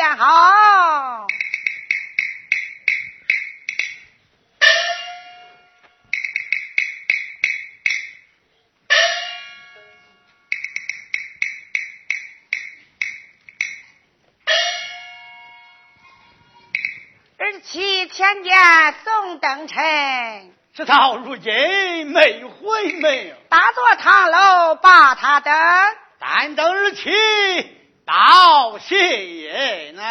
便好。儿妻天见送登城。直到如今没回门，打坐堂楼把他等，但等日期到谢呢。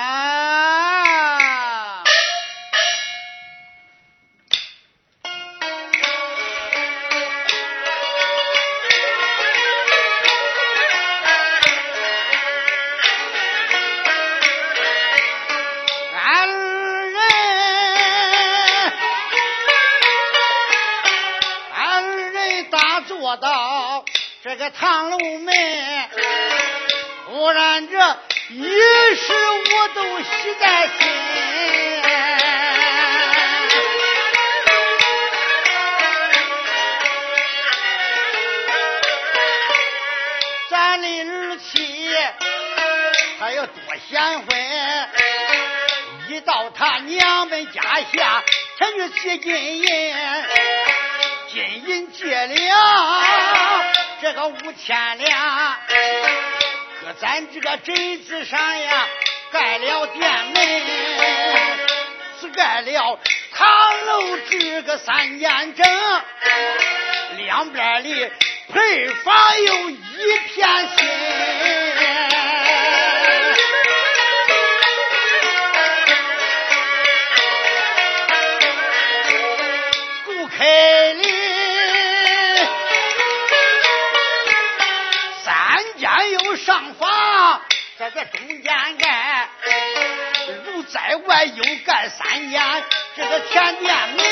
这个唐楼门，不然这一时我都喜在心。咱的儿妻还要多贤惠，一到他娘们家下，ฉั就借金银，金银借了。这个五千两，咱这个镇子上呀，盖了店门，只盖了唐楼这个三间整，两边的配房有一片新。顾开林，三间又上房这个中间盖，如在外又盖三间这个田店门，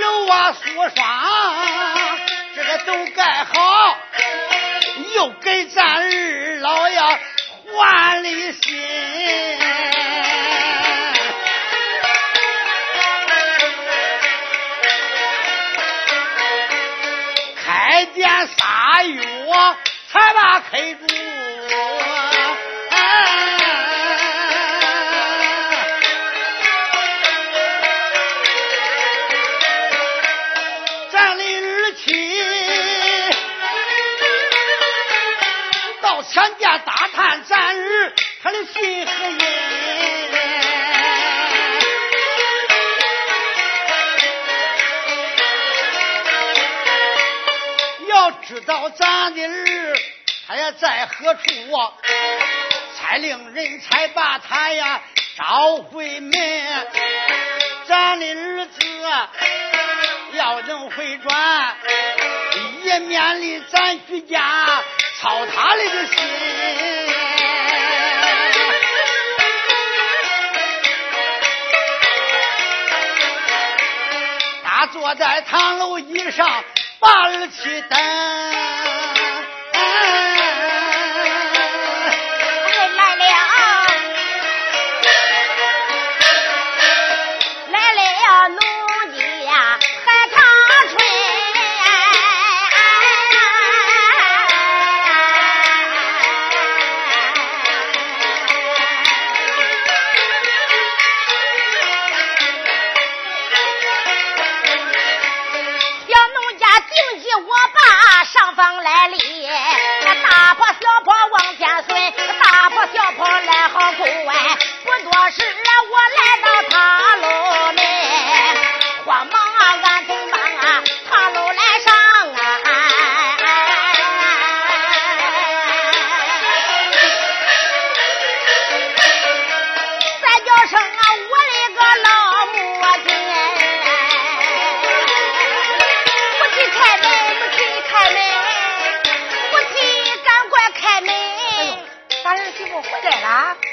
楼瓦锁双，这个都盖好，又给咱二老呀换了新。见仨月才把开住，知道咱的儿他也在何处啊，才令人才把他呀召回门。咱的儿子要能回转，也免得咱居家操他的个心。他坐在堂楼椅上。把儿口啊。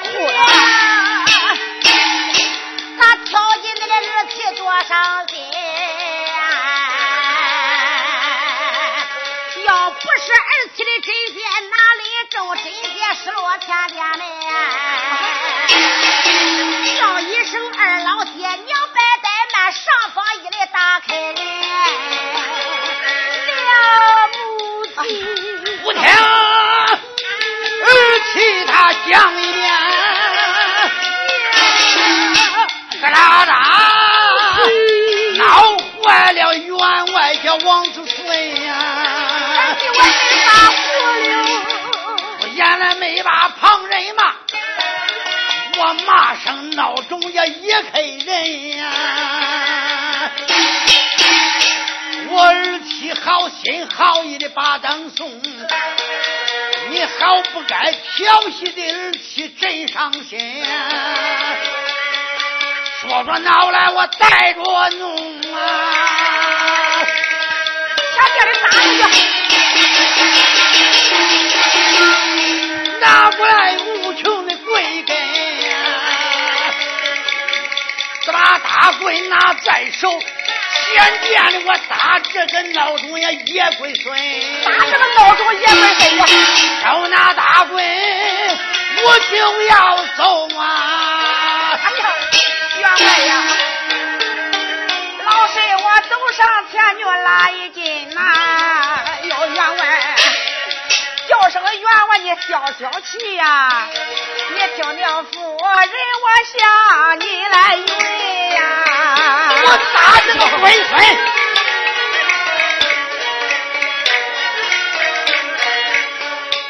呀，不要哭了。伤心，要不是儿妻的针线哪里中，针线失落天边王子孙呀！我没把我原来没把旁人骂，我骂声闹钟也一开人呀！我儿妻好心好意的把灯送，你好不该调戏的儿妻真伤心。说着闹来，我带着弄啊！下边的打出去，拿过来无穷的贵根呀！这把大棍拿在手，先见的我打这个闹钟呀，也归孙。打这个闹钟也鬼孙呀！手拿大棍，我就要走啊！哎呀！员外呀，走上前去拉一斤呐。哟，员外，叫声员外你消消气呀。你听了夫人我向你来云呀。我打这个龟孙，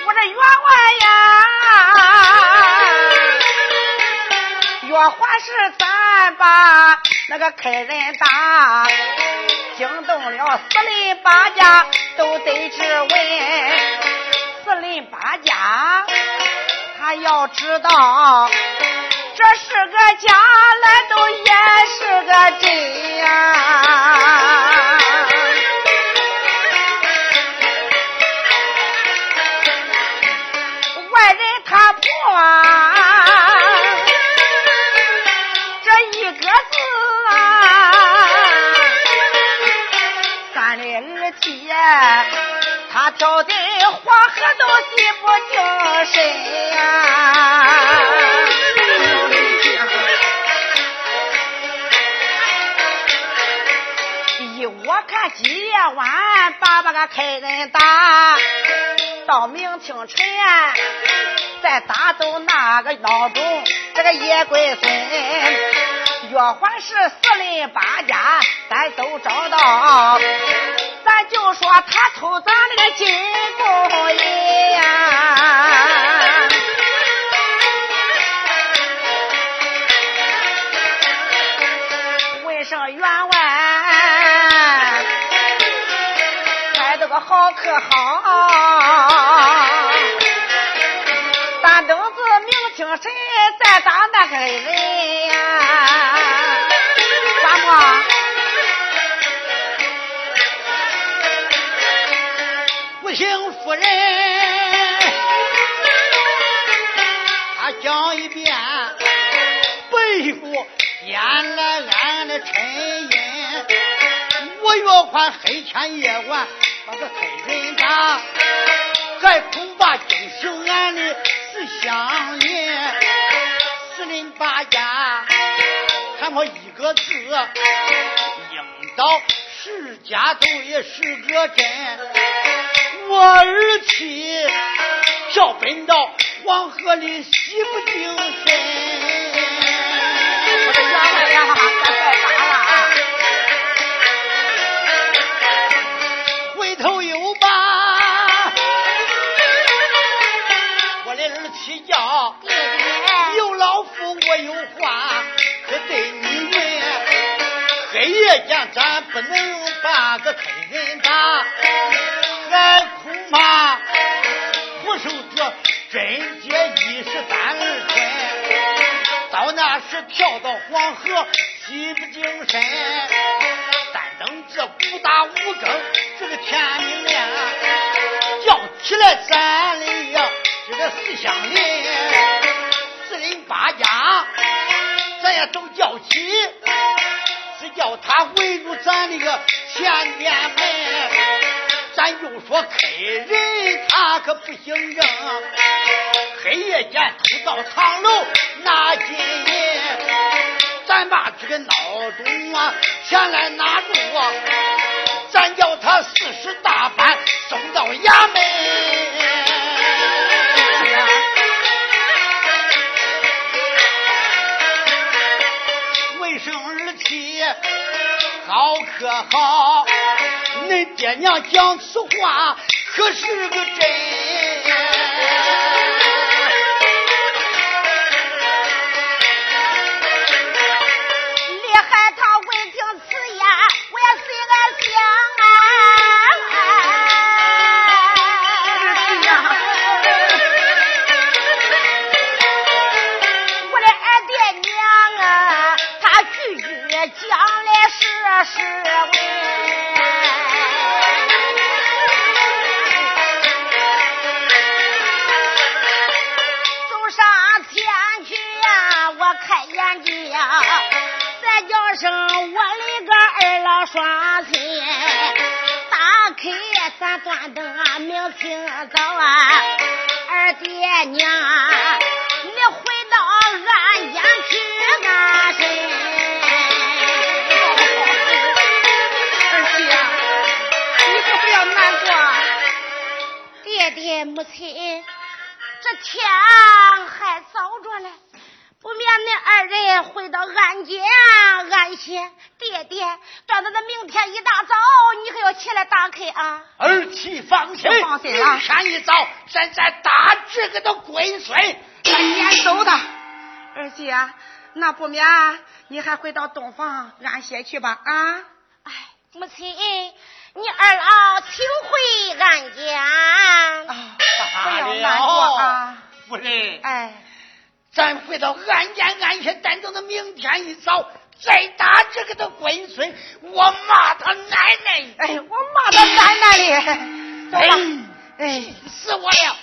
我这员外呀，月花是咱。把那个客人打，惊动了四邻八家都得质问。四邻八家他要知道，这是个假来都也是个真呀。外人他破。他跳的黄河都洗不净身呀！依我看，今夜晚把那个客人打，到明清晨再打走那个孬种，这个叶贵孙。月环是四邻八家，咱都找到，咱就说他偷咱那个金公银呀。问声员外，开这个好可好？咱等子明清晨再打那个人夫人，他讲一遍，背负眼来俺的沉吟。我月款黑天夜晚把个黑人打，还恐怕惊醒俺的四乡邻，四邻八家。看我一个字，应到十家都也是个真。我儿妻叫奔到黄河里洗不净身。我的了。回头又把我的儿妻叫，有老夫我有话。可对你们黑夜间咱不能把个坑人咱的这个四乡邻、四邻八家，咱也都叫起。只叫他围住咱那个前殿门，咱就说客人他可不行啊，黑夜间偷到堂楼拿金银，咱把这个孬种啊前来拿住，咱叫他四十大板送到衙门。好可好，恁爹娘讲此话可是个真。双亲，打开三端灯，明清早啊，二爹娘，你回到俺家去安身。儿媳，你可不要难过。爹爹母亲，这天还早着嘞，不免恁二人回到俺家安歇。爹爹，等到那明天一大早，你可要起来打开啊？儿妻放心，放心啊明天一早，咱再打这个的龟孙。咱撵走他，儿媳啊，那不免你还回到洞房安歇去吧啊！哎，母亲，你二老请回俺家。啊，不要难过啊！夫人，哎，咱回到安家安歇，等到那明天一早再打这个的龟孙，我骂他奶奶。哎，我骂他奶奶的，走吧。哎，死我了！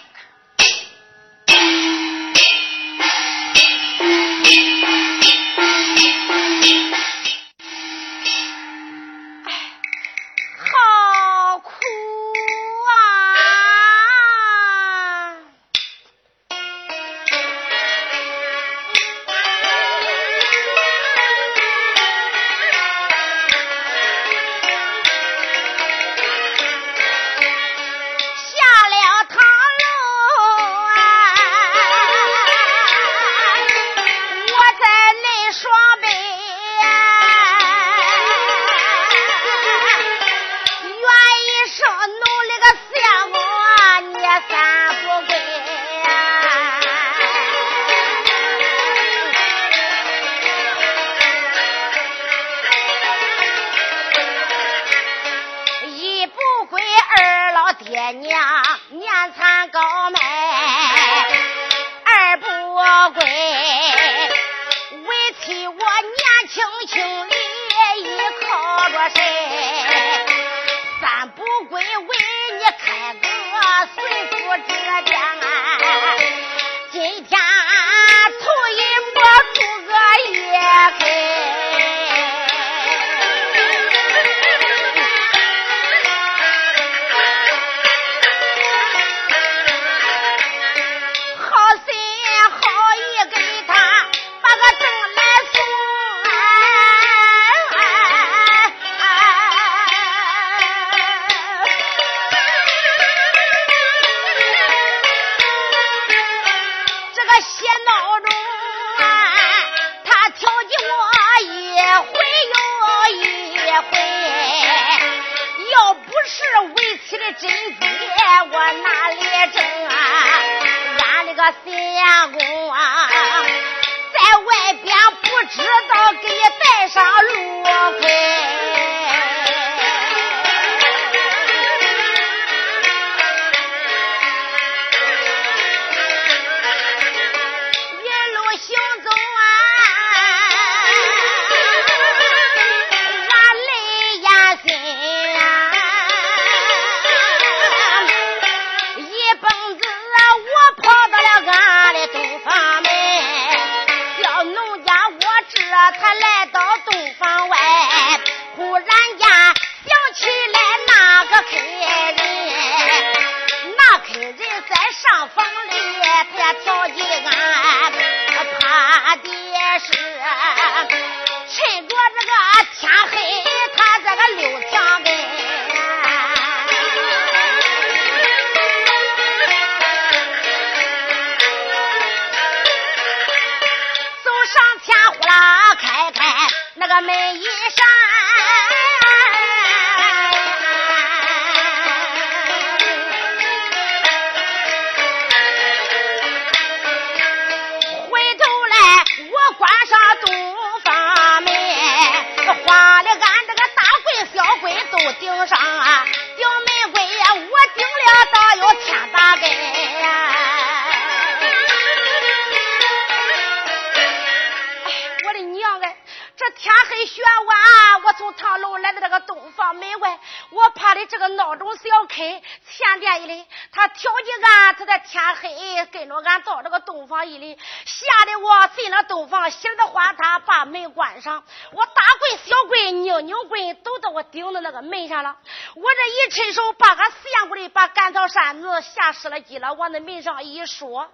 样的。这天黑雪晚，我从唐楼来到这个东房门外，我怕的这个闹钟小坑前殿一里，他挑起俺，他在天黑跟着俺到这个东房一里，吓得我进了洞房，喜的慌，他把门关上，我大棍小棍拧拧棍都到我顶的那个门上了，我这一伸手把俺四过里把干草扇子吓湿了机了，往那门上一说，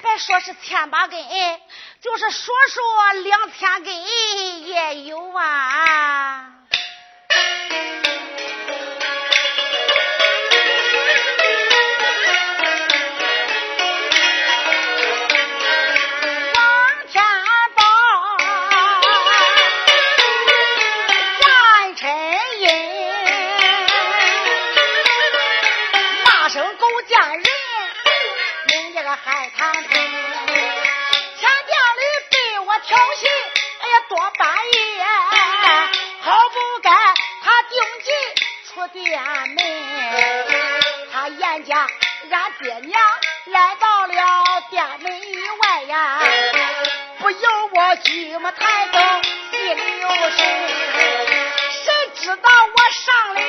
别说是千把根，就是说说两千根也。有啊，店门，他严家俺爹娘来到了店门以外呀，不由我举目抬头，心里有神，谁知道我上了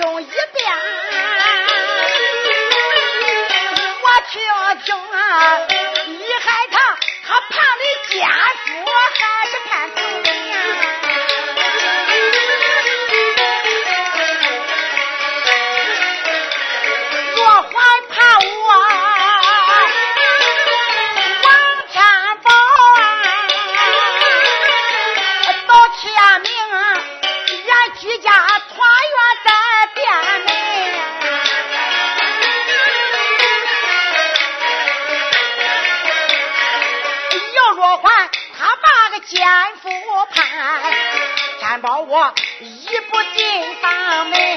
用一遍我听听你害他他怕你家我一步进大门。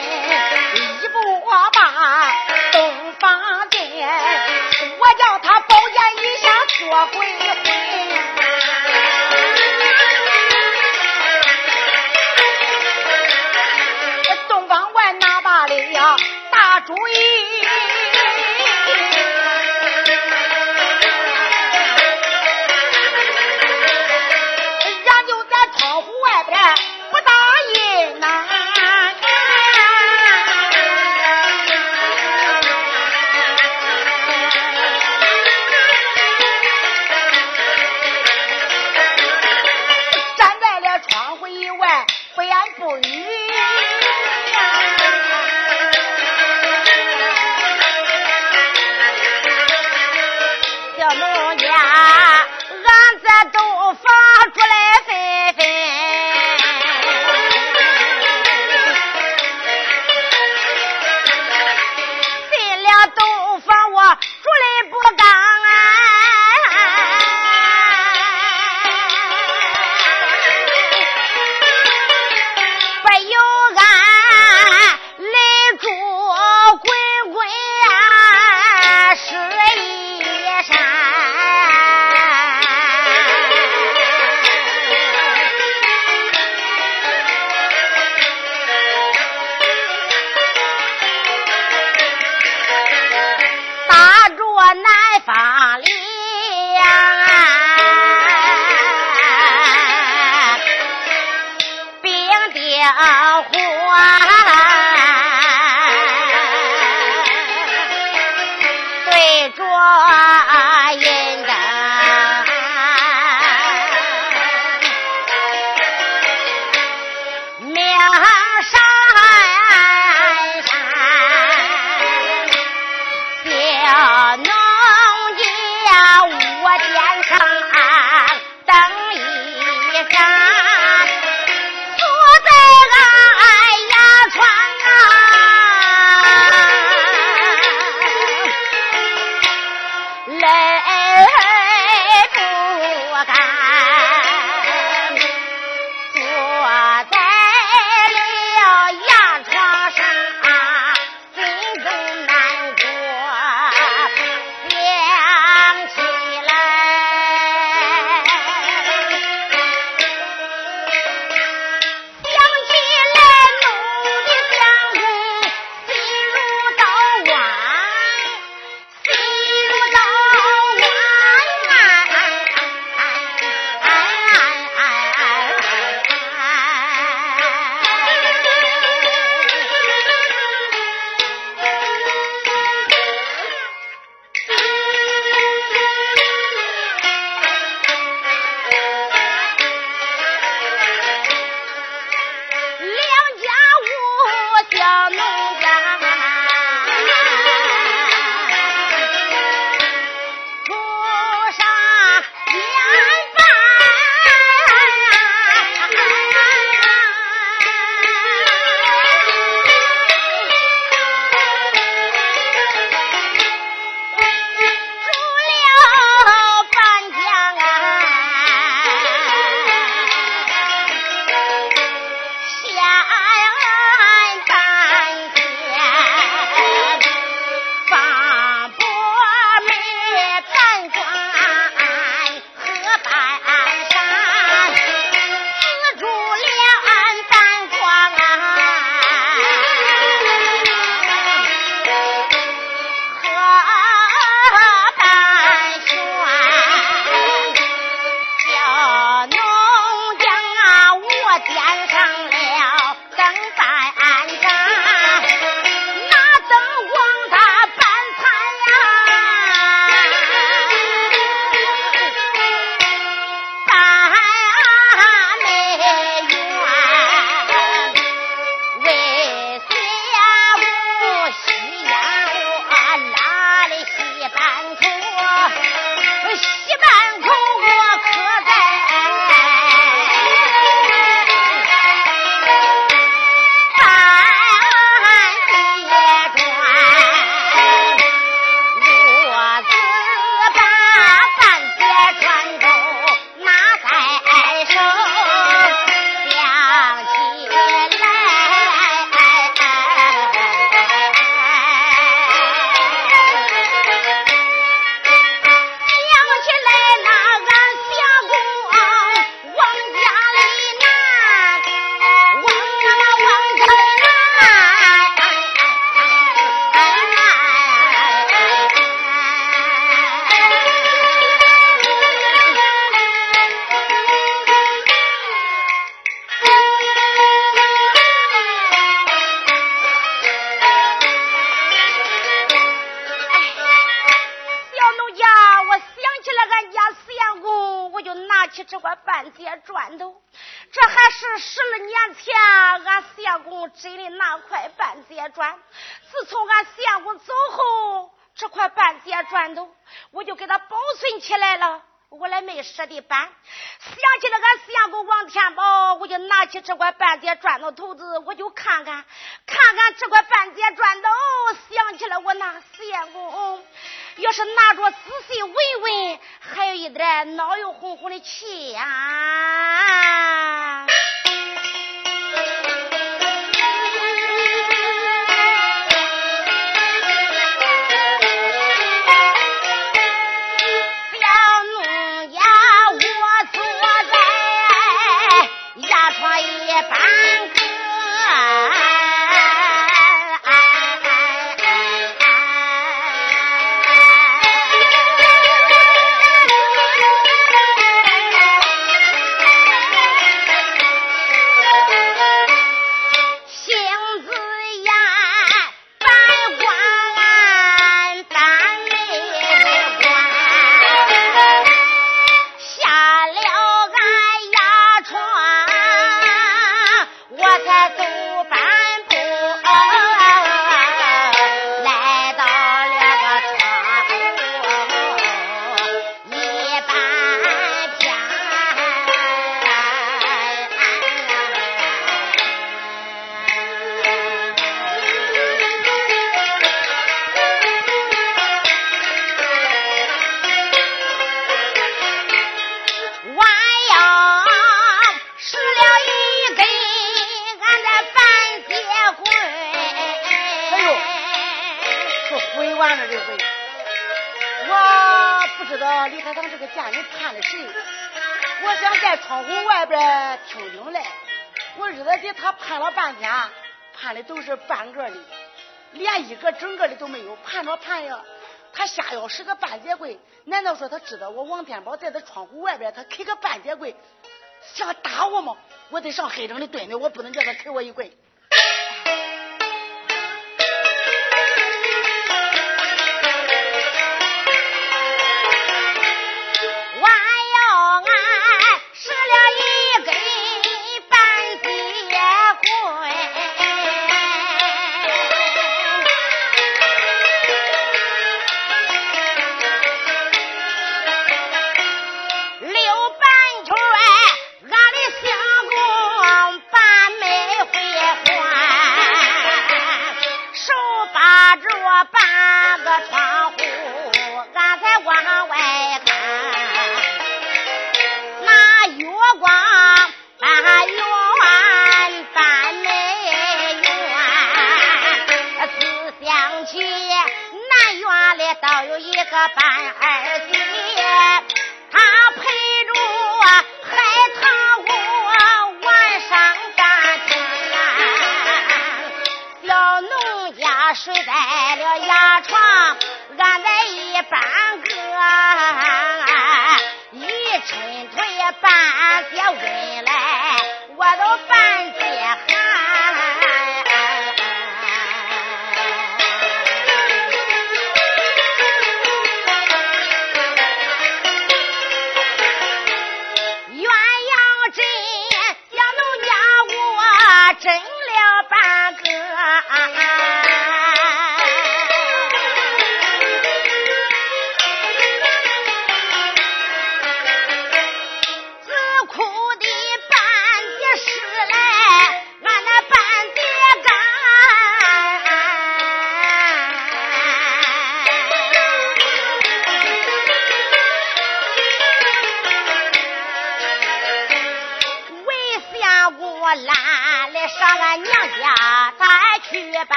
砖。自从俺相公走后，这块半截砖头我就给他保存起来了。我来没舍得搬，想起了俺相公王天宝，我就拿起这块半截砖头头子，我就看看，看看这块半截砖头，想起了我那相公，要是拿着仔细闻闻，还有一点脑油红红的气呀。说他知道我王天宝在他窗户外边，他开个半截棍，想打我吗？我得上黑城里蹲着，我不能叫他开我一棍。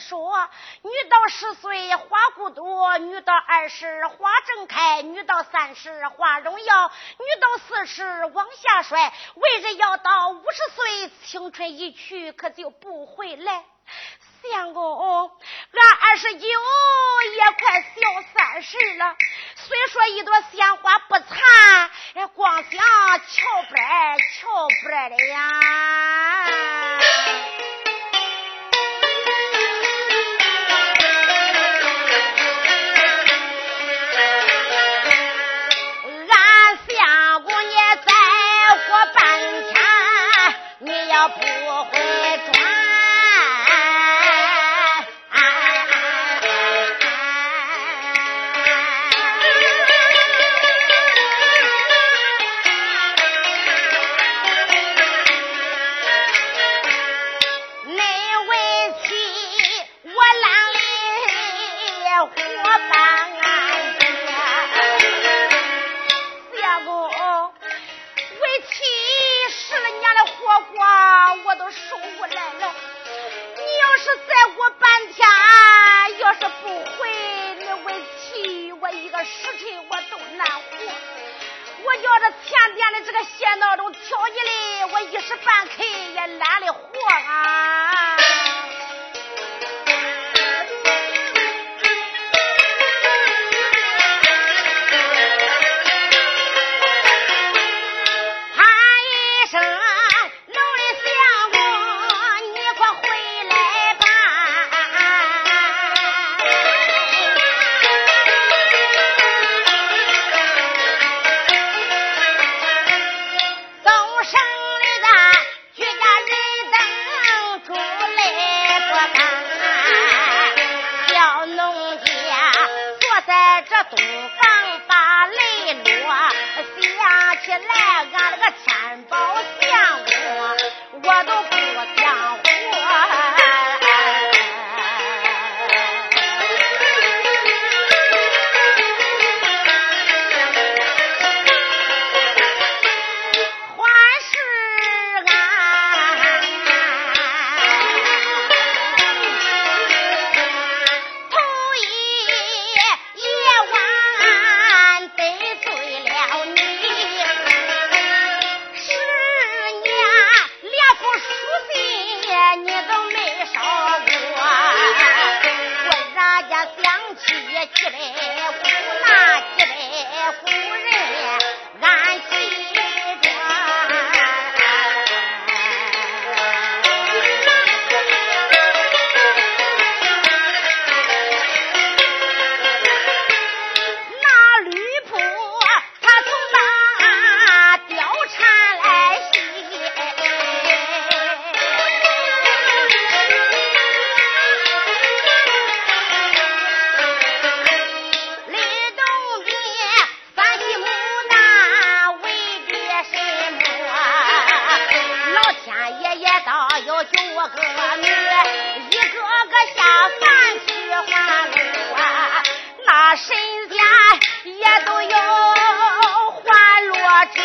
说，女到十岁花骨朵，女到二十花正开，女到三十花荣耀，女到四十往下衰。为人要到五十岁，青春一去可就不回来。相公，俺二十九也快小三十了。虽说一朵鲜花不残，光想瞧不来瞧不来的呀。不会这个闲闹中挑起来，我一时半刻也懒得活啊。倒有九个女，一个个下凡去还路啊，那神仙也都要还落罪。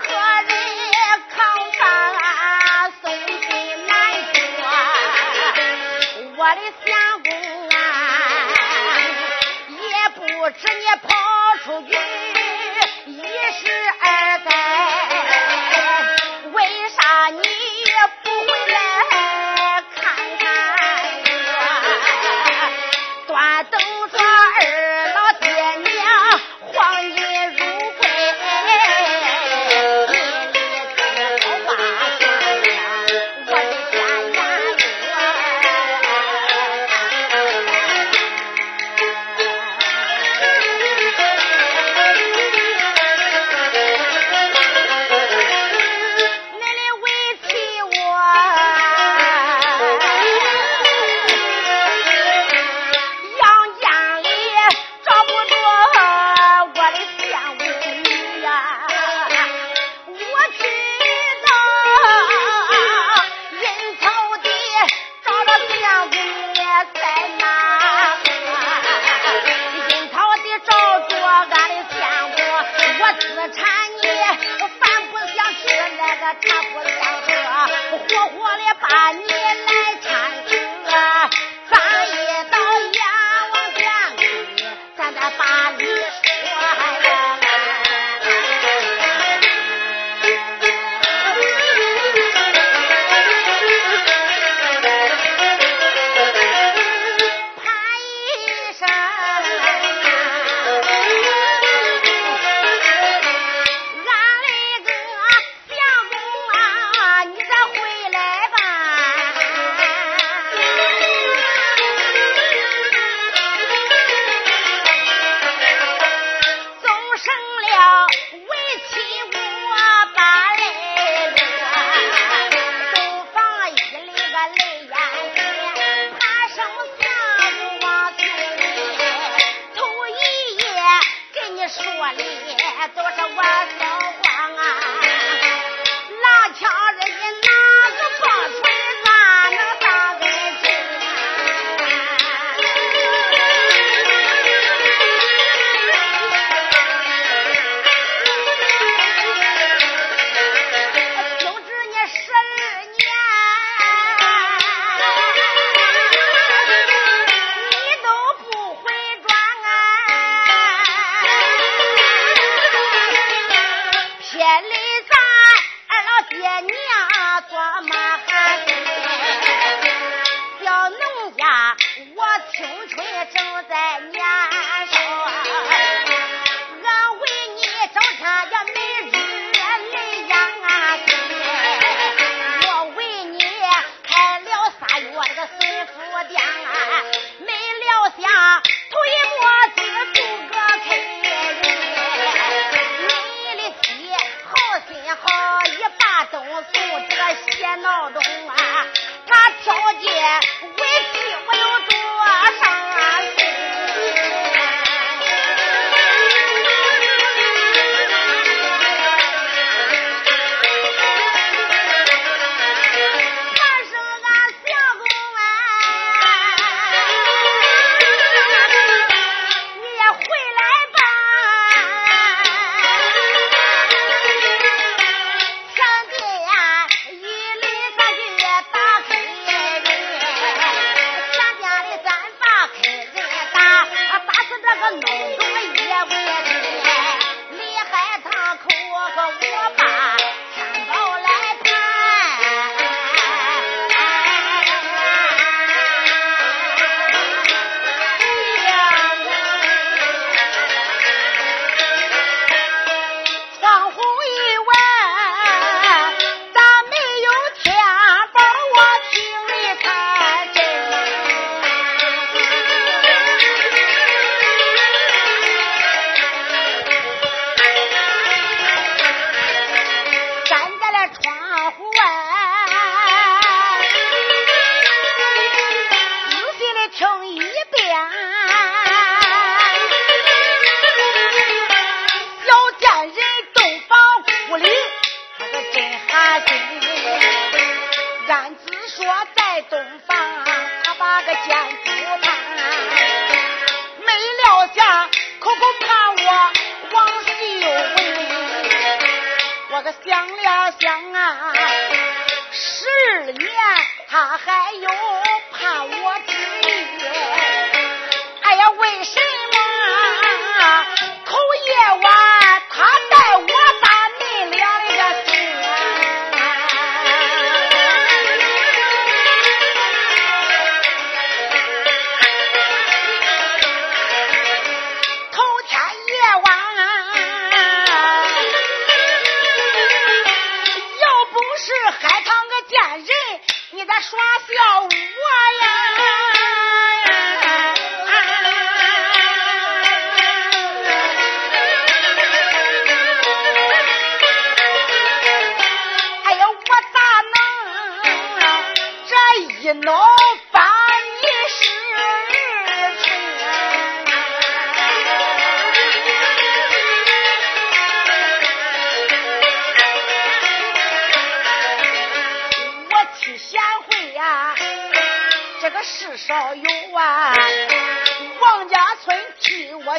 何人扛伞送进南国？我的相公啊，也不知你跑出去。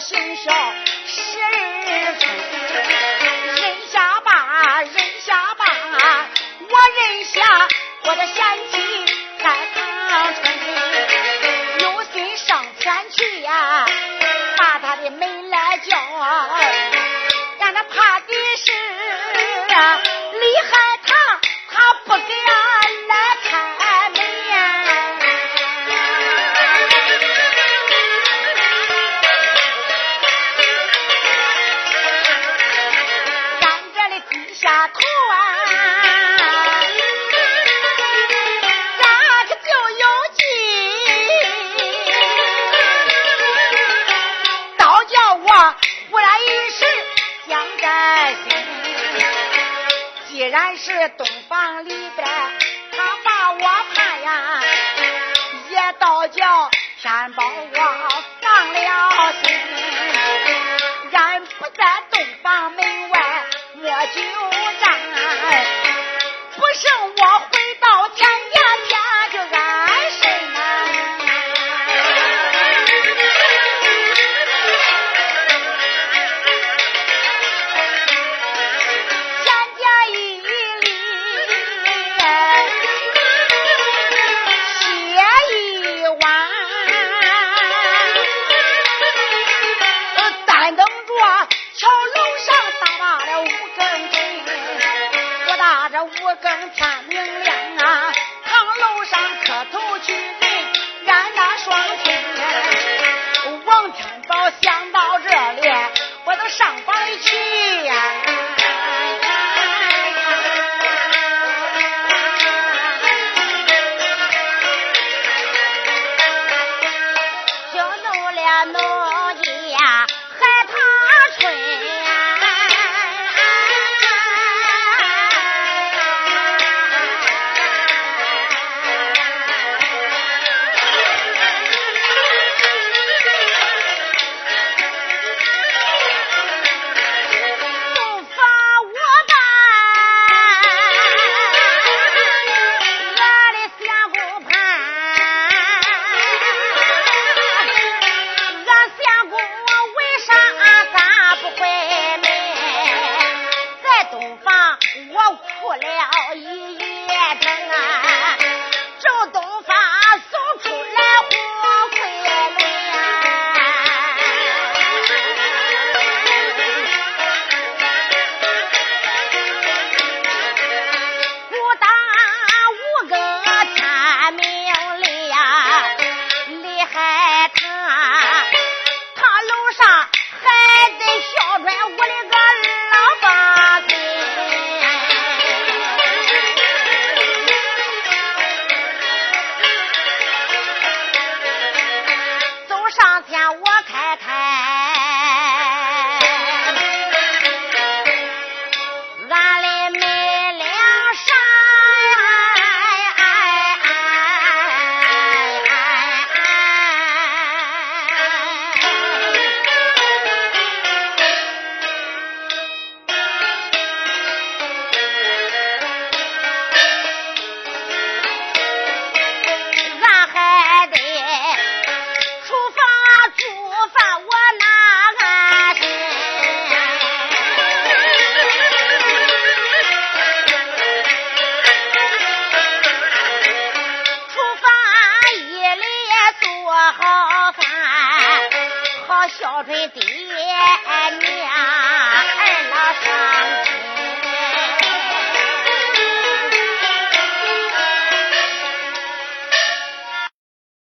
身上十二分，认下吧，认下吧，我认下我的贤。